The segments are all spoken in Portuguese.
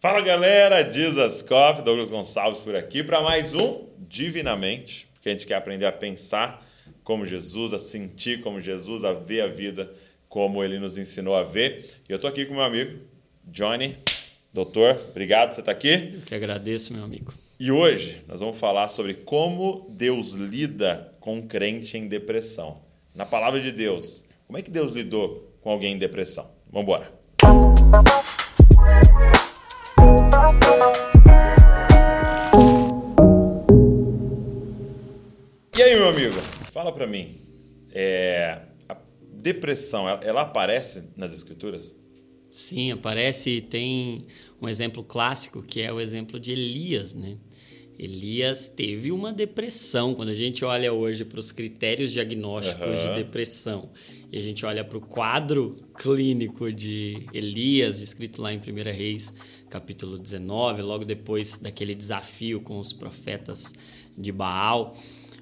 Fala galera, Jesus Coffee, Douglas Gonçalves por aqui para mais um Divinamente, porque a gente quer aprender a pensar como Jesus, a sentir como Jesus, a ver a vida como ele nos ensinou a ver. E eu tô aqui com meu amigo Johnny. Doutor, obrigado você estar aqui. Eu que agradeço, meu amigo. E hoje nós vamos falar sobre como Deus lida com um crente em depressão. Na palavra de Deus, como é que Deus lidou com alguém em depressão? Vamos embora. E aí, meu amigo, fala para mim. É, a depressão, ela, ela aparece nas escrituras? Sim, aparece. Tem um exemplo clássico que é o exemplo de Elias, né? Elias teve uma depressão. Quando a gente olha hoje para os critérios diagnósticos uhum. de depressão e a gente olha para o quadro clínico de Elias, descrito lá em 1 Reis, capítulo 19, logo depois daquele desafio com os profetas de Baal,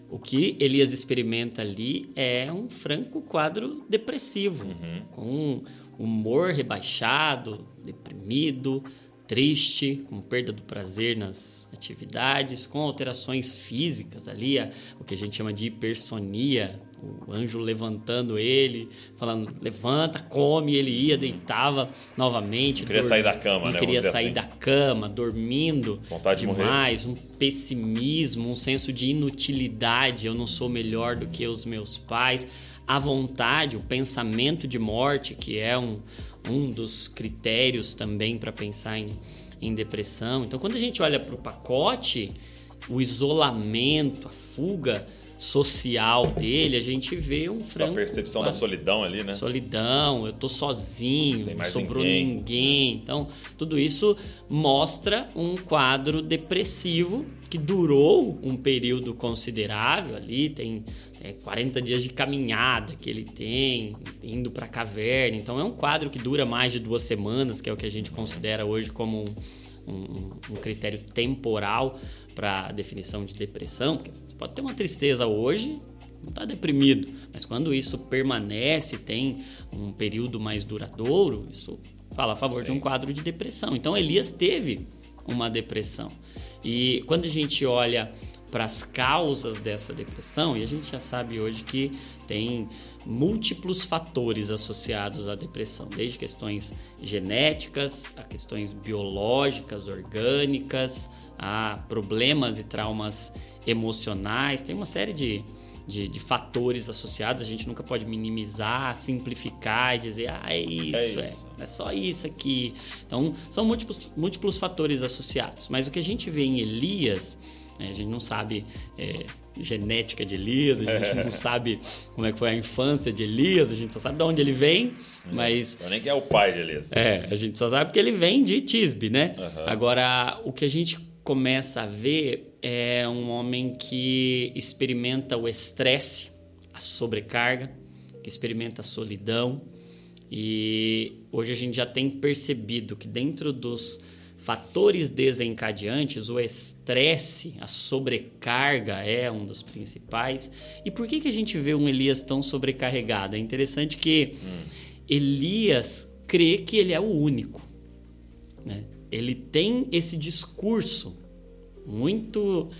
o que Elias experimenta ali é um franco quadro depressivo, uhum. com humor rebaixado, deprimido, triste, com perda do prazer nas atividades, com alterações físicas ali, o que a gente chama de hipersonia, o anjo levantando ele, falando, levanta, come, ele ia, deitava novamente. Não queria sair da cama, não né? queria sair assim. da cama, dormindo Vontade demais, de um pessimismo, um senso de inutilidade, eu não sou melhor do que os meus pais, a vontade, o pensamento de morte, que é um, um dos critérios também para pensar em, em depressão. Então, quando a gente olha para o pacote, o isolamento, a fuga social dele, a gente vê um franco... a percepção da solidão ali, né? Solidão, eu tô sozinho, não sobrou ninguém. ninguém. Então, tudo isso mostra um quadro depressivo que durou um período considerável ali, tem é, 40 dias de caminhada que ele tem, indo para a caverna. Então é um quadro que dura mais de duas semanas, que é o que a gente considera hoje como um, um, um critério temporal para a definição de depressão. Porque pode ter uma tristeza hoje, não está deprimido, mas quando isso permanece, tem um período mais duradouro, isso fala a favor Sim. de um quadro de depressão. Então Elias teve uma depressão. E quando a gente olha para as causas dessa depressão, e a gente já sabe hoje que tem múltiplos fatores associados à depressão, desde questões genéticas, a questões biológicas, orgânicas, a problemas e traumas emocionais, tem uma série de, de, de, fatores associados. A gente nunca pode minimizar, simplificar e dizer, ah, é isso, é, isso. é, é só isso aqui. Então, são múltiplos, múltiplos fatores associados. Mas o que a gente vê em Elias né? A gente não sabe é, genética de Elias, a gente não sabe como é que foi a infância de Elias, a gente só sabe de onde ele vem, é, mas... nem que é o pai de Elias. É, a gente só sabe que ele vem de Tisbe, né? Uhum. Agora, o que a gente começa a ver é um homem que experimenta o estresse, a sobrecarga, que experimenta a solidão, e hoje a gente já tem percebido que dentro dos fatores desencadeantes, o estresse, a sobrecarga é um dos principais. E por que, que a gente vê um Elias tão sobrecarregado? É interessante que hum. Elias crê que ele é o único. Né? Ele tem esse discurso muito.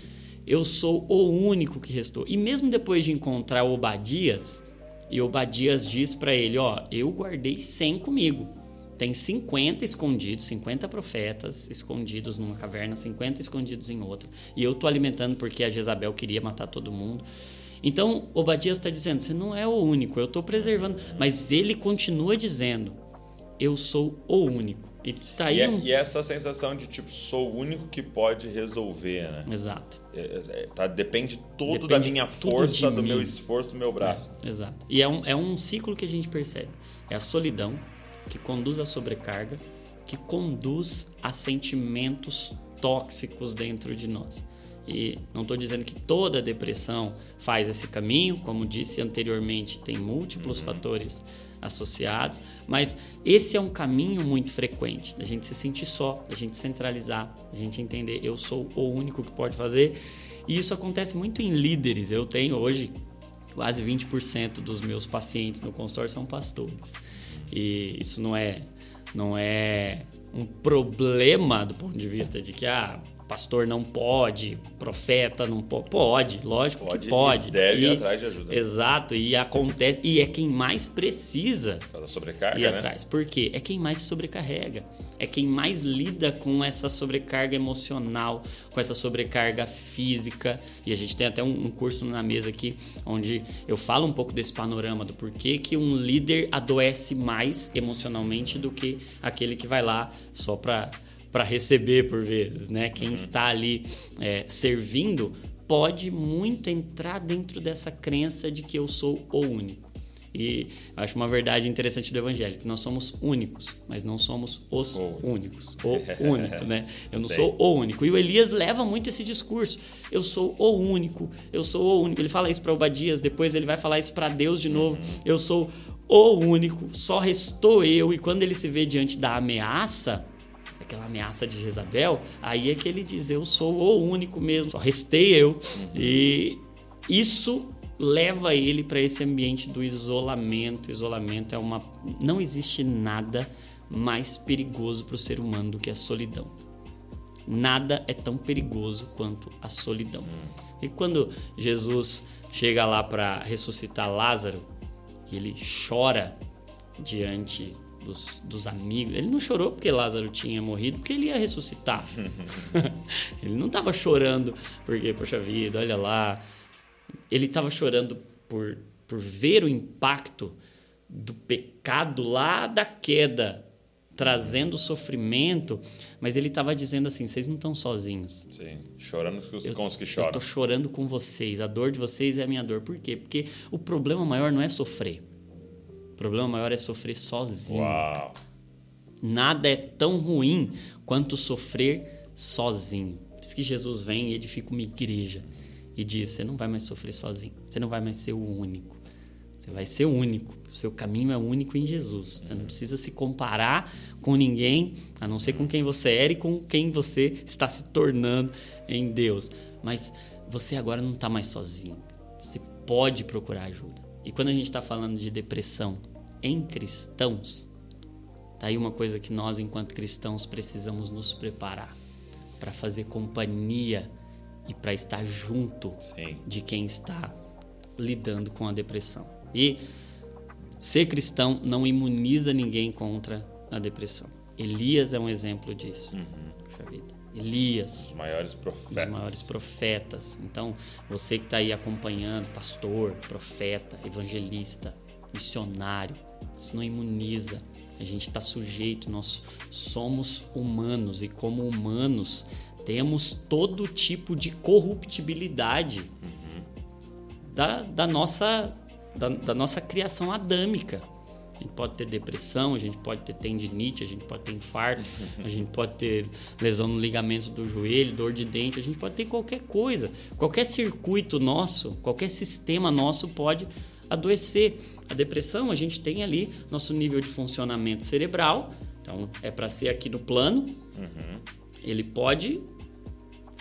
Eu sou o único que restou. E mesmo depois de encontrar Obadias, e Obadias diz para ele: Ó, eu guardei 100 comigo tem 50 escondidos, 50 profetas escondidos numa caverna, 50 escondidos em outra. E eu tô alimentando porque a Jezabel queria matar todo mundo. Então, Obadias está dizendo: você não é o único, eu estou preservando. Mas ele continua dizendo: eu sou o único. E, tá aí e, é, um... e essa sensação de tipo, sou o único que pode resolver, né? Exato. É, é, tá, depende todo depende da minha força, do mim. meu esforço, do meu braço. É, exato. E é um, é um ciclo que a gente percebe. É a solidão, que conduz à sobrecarga, que conduz a sentimentos tóxicos dentro de nós. E não estou dizendo que toda depressão faz esse caminho, como disse anteriormente, tem múltiplos uhum. fatores associados, mas esse é um caminho muito frequente, da gente se sentir só, da gente centralizar, da gente entender eu sou o único que pode fazer. E isso acontece muito em líderes. Eu tenho hoje quase 20% dos meus pacientes no consultório são pastores. E isso não é não é um problema do ponto de vista de que ah, pastor não pode, profeta não pode. Pode, lógico pode que pode. E deve e, ir atrás de ajuda. Exato, e acontece. E é quem mais precisa da sobrecarga, ir né? atrás. Por quê? É quem mais se sobrecarrega. É quem mais lida com essa sobrecarga emocional, com essa sobrecarga física. E a gente tem até um, um curso na mesa aqui onde eu falo um pouco desse panorama do porquê que um líder adoece mais emocionalmente do que aquele que vai lá só para para receber por vezes, né? Quem uhum. está ali é, servindo pode muito entrar dentro dessa crença de que eu sou o único. E acho uma verdade interessante do evangelho, que nós somos únicos, mas não somos os o únicos. O único, né? Eu não Sei. sou o único. E o Elias leva muito esse discurso. Eu sou o único, eu sou o único. Ele fala isso para Obadias, depois ele vai falar isso para Deus de novo. Uhum. Eu sou o único, só restou eu. E quando ele se vê diante da ameaça, aquela ameaça de Jezabel, aí é que ele diz: Eu sou o único mesmo, só restei eu. E isso leva ele para esse ambiente do isolamento. Isolamento é uma. Não existe nada mais perigoso para o ser humano do que a solidão. Nada é tão perigoso quanto a solidão. E quando Jesus chega lá para ressuscitar Lázaro, ele chora diante dos, dos amigos. Ele não chorou porque Lázaro tinha morrido, porque ele ia ressuscitar. ele não estava chorando porque, poxa vida, olha lá. Ele estava chorando por, por ver o impacto do pecado lá da queda, trazendo sofrimento, mas ele estava dizendo assim: vocês não estão sozinhos. Sim, chorando com os, eu, com os que choram. Eu estou chorando com vocês. A dor de vocês é a minha dor. Por quê? Porque o problema maior não é sofrer problema maior é sofrer sozinho. Uau. Nada é tão ruim quanto sofrer sozinho. Por isso que Jesus vem e edifica uma igreja e diz: você não vai mais sofrer sozinho, você não vai mais ser o único. Você vai ser o único. O seu caminho é único em Jesus. Você não precisa se comparar com ninguém, a não ser com quem você era e com quem você está se tornando em Deus. Mas você agora não está mais sozinho. Você pode procurar ajuda. E quando a gente está falando de depressão em cristãos, tá aí uma coisa que nós, enquanto cristãos, precisamos nos preparar para fazer companhia e para estar junto Sim. de quem está lidando com a depressão. E ser cristão não imuniza ninguém contra a depressão. Elias é um exemplo disso. Uhum. Elias. Os maiores profetas. Os maiores profetas. Então, você que está aí acompanhando, pastor, profeta, evangelista, missionário, isso não imuniza. A gente está sujeito, nós somos humanos e, como humanos, temos todo tipo de corruptibilidade uhum. da, da, nossa, da, da nossa criação adâmica. A gente pode ter depressão, a gente pode ter tendinite, a gente pode ter infarto, a gente pode ter lesão no ligamento do joelho, dor de dente, a gente pode ter qualquer coisa. Qualquer circuito nosso, qualquer sistema nosso pode adoecer. A depressão, a gente tem ali nosso nível de funcionamento cerebral, então é para ser aqui no plano, uhum. ele pode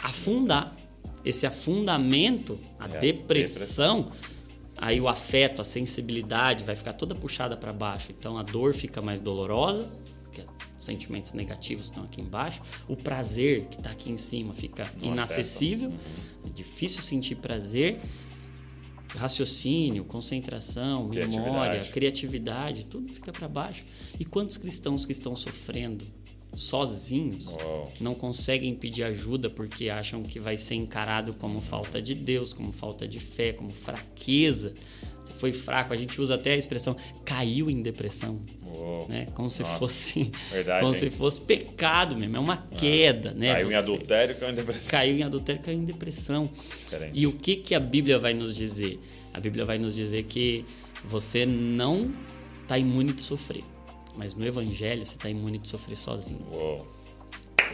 afundar. Esse afundamento, a é, depressão, depressão aí o afeto, a sensibilidade vai ficar toda puxada para baixo. Então a dor fica mais dolorosa, porque sentimentos negativos estão aqui embaixo. O prazer que está aqui em cima fica inacessível, é difícil sentir prazer. Raciocínio, concentração, criatividade. memória, criatividade, tudo fica para baixo. E quantos cristãos que estão sofrendo sozinhos, não conseguem pedir ajuda porque acham que vai ser encarado como falta de Deus, como falta de fé, como fraqueza. Você foi fraco, a gente usa até a expressão caiu em depressão. Né? Como se Nossa, fosse verdade, como hein? se fosse pecado mesmo, é uma ah, queda, né? Caiu Você, em adultério, caiu em depressão. Caiu em adultério, caiu em depressão. Diferente. E o que que a Bíblia vai nos dizer? A Bíblia vai nos dizer que você não está imune de sofrer. Mas no Evangelho você está imune de sofrer sozinho. Uou.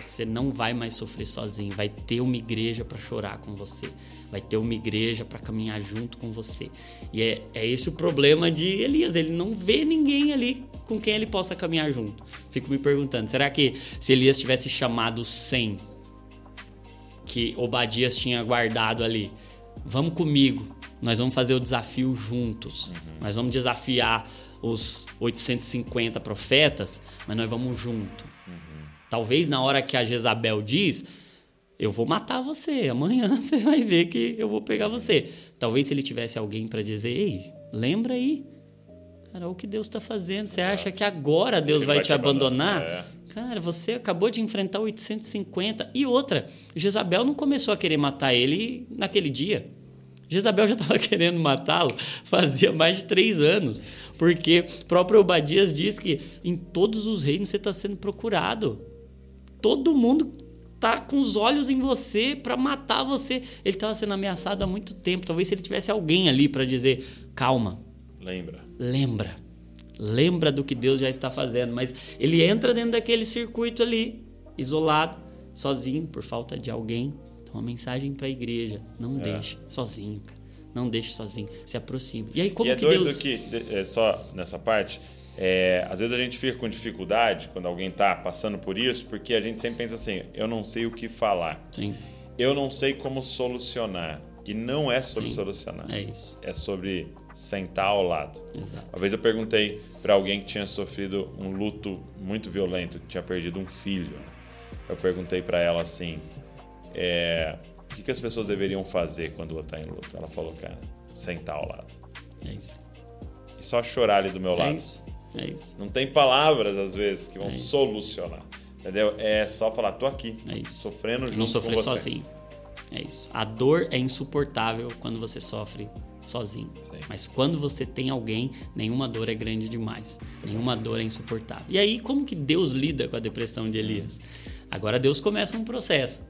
Você não vai mais sofrer sozinho. Vai ter uma igreja para chorar com você. Vai ter uma igreja para caminhar junto com você. E é, é esse o problema de Elias. Ele não vê ninguém ali com quem ele possa caminhar junto. Fico me perguntando: será que se Elias tivesse chamado 100 que Obadias tinha guardado ali, vamos comigo, nós vamos fazer o desafio juntos, uhum. nós vamos desafiar os 850 profetas, mas nós vamos junto. Uhum. Talvez na hora que a Jezabel diz, eu vou matar você, amanhã você vai ver que eu vou pegar você. Talvez se ele tivesse alguém para dizer, ei, lembra aí, cara, o que Deus está fazendo? Você acha que agora Deus vai, vai, te, te abandonar? abandonar? É. Cara, você acabou de enfrentar 850. E outra, Jezabel não começou a querer matar ele naquele dia. Jezabel já estava querendo matá-lo fazia mais de três anos, porque o próprio Obadias diz que em todos os reinos você está sendo procurado. Todo mundo tá com os olhos em você para matar você. Ele estava sendo ameaçado há muito tempo. Talvez se ele tivesse alguém ali para dizer: calma. Lembra. Lembra. Lembra do que Deus já está fazendo. Mas ele entra dentro daquele circuito ali, isolado, sozinho, por falta de alguém uma mensagem para a igreja. Não é. deixe sozinho, cara. Não deixe sozinho. Se aproxime. E aí, como e é que doido Deus... que, é, só nessa parte, é, às vezes a gente fica com dificuldade quando alguém está passando por isso, porque a gente sempre pensa assim: eu não sei o que falar. Sim. Eu não sei como solucionar. E não é sobre Sim. solucionar. É isso. É sobre sentar ao lado. Exato. Uma vez eu perguntei para alguém que tinha sofrido um luto muito violento, que tinha perdido um filho. Eu perguntei para ela assim: é, o que, que as pessoas deveriam fazer quando está em luto? Ela falou, cara, sentar ao lado. É isso. E só chorar ali do meu é lado. Isso. É isso. Não tem palavras, às vezes, que vão é solucionar. Entendeu? É só falar, tô aqui. É isso. Sofrendo junto Não sofrer sozinho. É isso. A dor é insuportável quando você sofre sozinho. Sim. Mas quando você tem alguém, nenhuma dor é grande demais. Nenhuma dor é insuportável. E aí, como que Deus lida com a depressão de Elias? Agora Deus começa um processo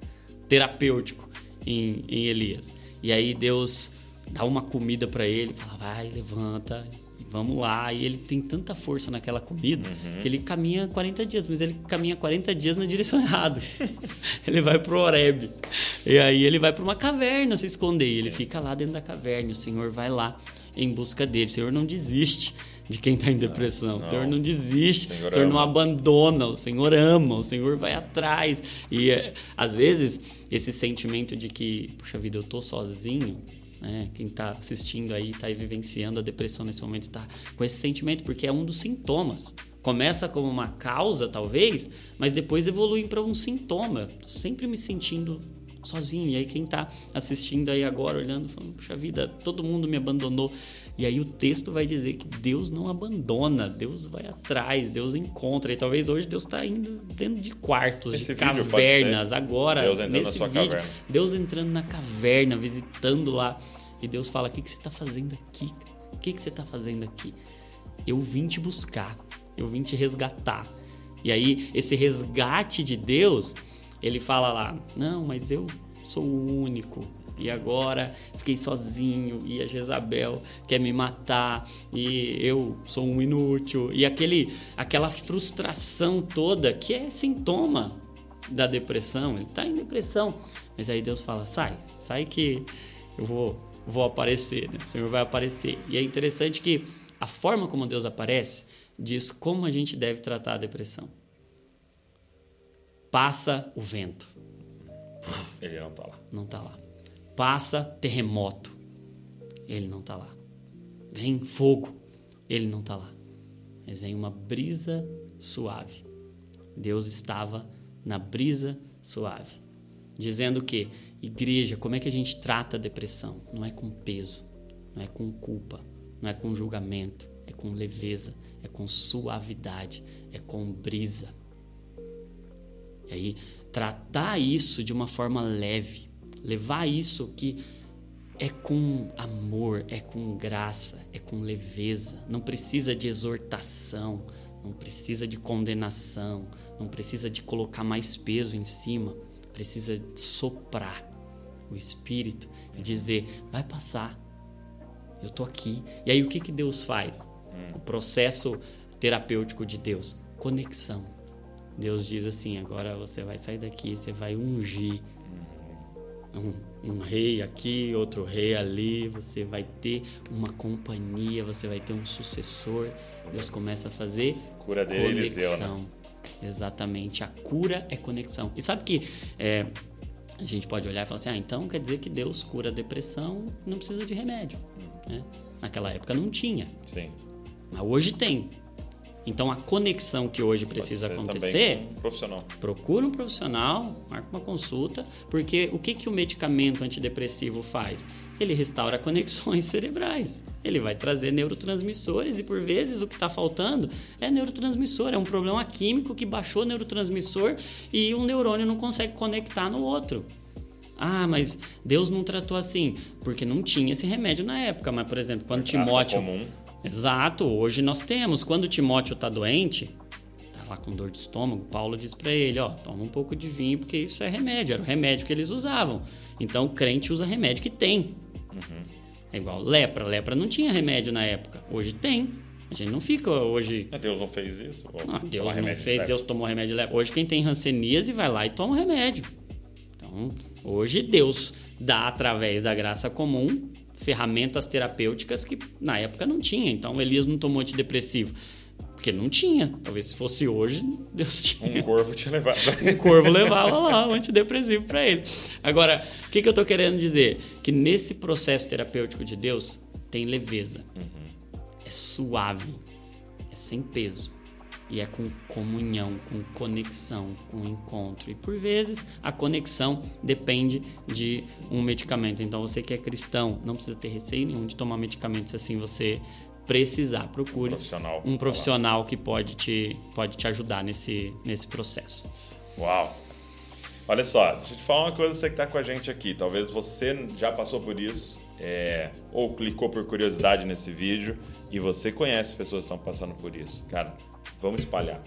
terapêutico em, em Elias. E aí Deus dá uma comida para ele, fala, vai, levanta, vamos lá. E ele tem tanta força naquela comida uhum. que ele caminha 40 dias, mas ele caminha 40 dias na direção errada. ele vai pro Oreb. E aí ele vai para uma caverna se esconder. E ele fica lá dentro da caverna. O Senhor vai lá em busca dele. O Senhor não desiste de quem está em depressão. Não, o Senhor não desiste, o Senhor, o Senhor não abandona, o Senhor ama, o Senhor vai atrás. E é, às vezes esse sentimento de que, puxa vida, eu tô sozinho, né? Quem está assistindo aí, está vivenciando a depressão nesse momento, está com esse sentimento, porque é um dos sintomas. Começa como uma causa, talvez, mas depois evolui para um sintoma. Tô sempre me sentindo sozinho. E aí quem está assistindo aí agora, olhando, falando, puxa vida, todo mundo me abandonou. E aí o texto vai dizer que Deus não abandona, Deus vai atrás, Deus encontra. E talvez hoje Deus está indo dentro de quartos, Esse de cavernas. Agora, Deus nesse na sua vídeo, caverna. Deus entrando na caverna, visitando lá. E Deus fala: O que, que você está fazendo aqui? O que, que você está fazendo aqui? Eu vim te buscar, eu vim te resgatar. E aí, esse resgate de Deus, ele fala lá: Não, mas eu sou o único, e agora fiquei sozinho e a Jezabel quer me matar e eu sou um inútil e aquele aquela frustração toda que é sintoma da depressão, ele está em depressão, mas aí Deus fala: "Sai, sai que eu vou vou aparecer, né? o Senhor vai aparecer". E é interessante que a forma como Deus aparece diz como a gente deve tratar a depressão. Passa o vento. Ele não está lá. Não está lá passa terremoto, ele não está lá. Vem fogo, ele não está lá. Mas vem uma brisa suave. Deus estava na brisa suave. Dizendo que, igreja, como é que a gente trata a depressão? Não é com peso, não é com culpa, não é com julgamento, é com leveza, é com suavidade, é com brisa. E aí, tratar isso de uma forma leve, levar isso que é com amor, é com graça, é com leveza. Não precisa de exortação, não precisa de condenação, não precisa de colocar mais peso em cima. Precisa soprar o Espírito e dizer: vai passar, eu tô aqui. E aí o que, que Deus faz? O processo terapêutico de Deus: conexão. Deus diz assim: agora você vai sair daqui, você vai ungir um, um, rei aqui, outro rei ali, você vai ter uma companhia, você vai ter um sucessor. Deus começa a fazer cura dele, conexão. Eliseu, né? Exatamente, a cura é conexão. E sabe que é, a gente pode olhar e falar assim: ah, então quer dizer que Deus cura a depressão, não precisa de remédio. Né? Naquela época não tinha. Sim. Mas hoje tem. Então a conexão que hoje precisa acontecer, um profissional. procura um profissional, marca uma consulta, porque o que, que o medicamento antidepressivo faz? Ele restaura conexões cerebrais. Ele vai trazer neurotransmissores e por vezes o que está faltando é neurotransmissor, é um problema químico que baixou o neurotransmissor e um neurônio não consegue conectar no outro. Ah, mas Deus não tratou assim, porque não tinha esse remédio na época. Mas, por exemplo, quando Timóteo. Comum Exato, hoje nós temos. Quando Timóteo está doente, tá lá com dor de estômago, Paulo diz para ele, ó, toma um pouco de vinho porque isso é remédio, era o remédio que eles usavam. Então o crente usa remédio que tem. Uhum. É igual lepra, lepra não tinha remédio na época, hoje tem. A gente não fica hoje. Deus não fez isso? Não, Deus não fez, Deus tomou remédio de lepra. Hoje quem tem ranceníase vai lá e toma o remédio. Então, hoje Deus dá através da graça comum ferramentas terapêuticas que na época não tinha. Então Elias não tomou antidepressivo. Porque não tinha. Talvez se fosse hoje, Deus tinha. Um corvo tinha levado. um corvo levava lá o um antidepressivo para ele. Agora, o que, que eu estou querendo dizer? Que nesse processo terapêutico de Deus tem leveza. Uhum. É suave. É sem peso e é com comunhão, com conexão, com encontro. E por vezes a conexão depende de um medicamento. Então você que é cristão não precisa ter receio nenhum de tomar medicamentos se assim você precisar. Procure um profissional, um profissional que pode te, pode te ajudar nesse, nesse processo. Uau! Olha só, deixa eu te falar uma coisa, você que está com a gente aqui. Talvez você já passou por isso, é, ou clicou por curiosidade nesse vídeo e você conhece pessoas que estão passando por isso. Cara, Vamos espalhar.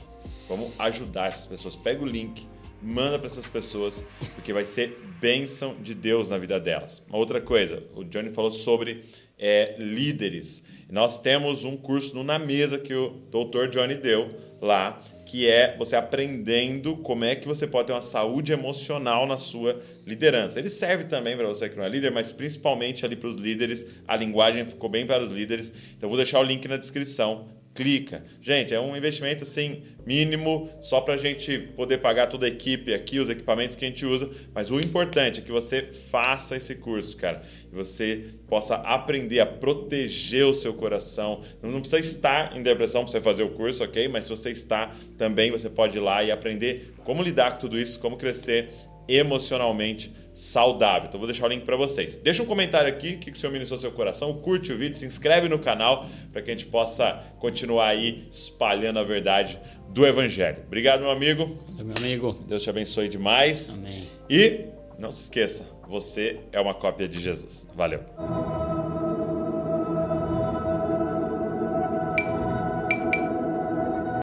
Vamos ajudar essas pessoas. Pega o link, manda para essas pessoas, porque vai ser bênção de Deus na vida delas. Uma outra coisa, o Johnny falou sobre é, líderes. Nós temos um curso no Na Mesa que o doutor Johnny deu lá, que é você aprendendo como é que você pode ter uma saúde emocional na sua liderança. Ele serve também para você que não é líder, mas principalmente ali para os líderes. A linguagem ficou bem para os líderes. Então, vou deixar o link na descrição clica. Gente, é um investimento assim mínimo só para a gente poder pagar toda a equipe aqui, os equipamentos que a gente usa. Mas o importante é que você faça esse curso, cara, e você possa aprender a proteger o seu coração. Não precisa estar em depressão para você fazer o curso, ok? Mas se você está também, você pode ir lá e aprender como lidar com tudo isso, como crescer emocionalmente saudável. Então vou deixar o link para vocês. Deixa um comentário aqui, o que o Senhor ministrou seu coração, curte o vídeo, se inscreve no canal para que a gente possa continuar aí espalhando a verdade do Evangelho. Obrigado, meu amigo. Meu amigo. Deus te abençoe demais. Amém. E não se esqueça, você é uma cópia de Jesus. Valeu.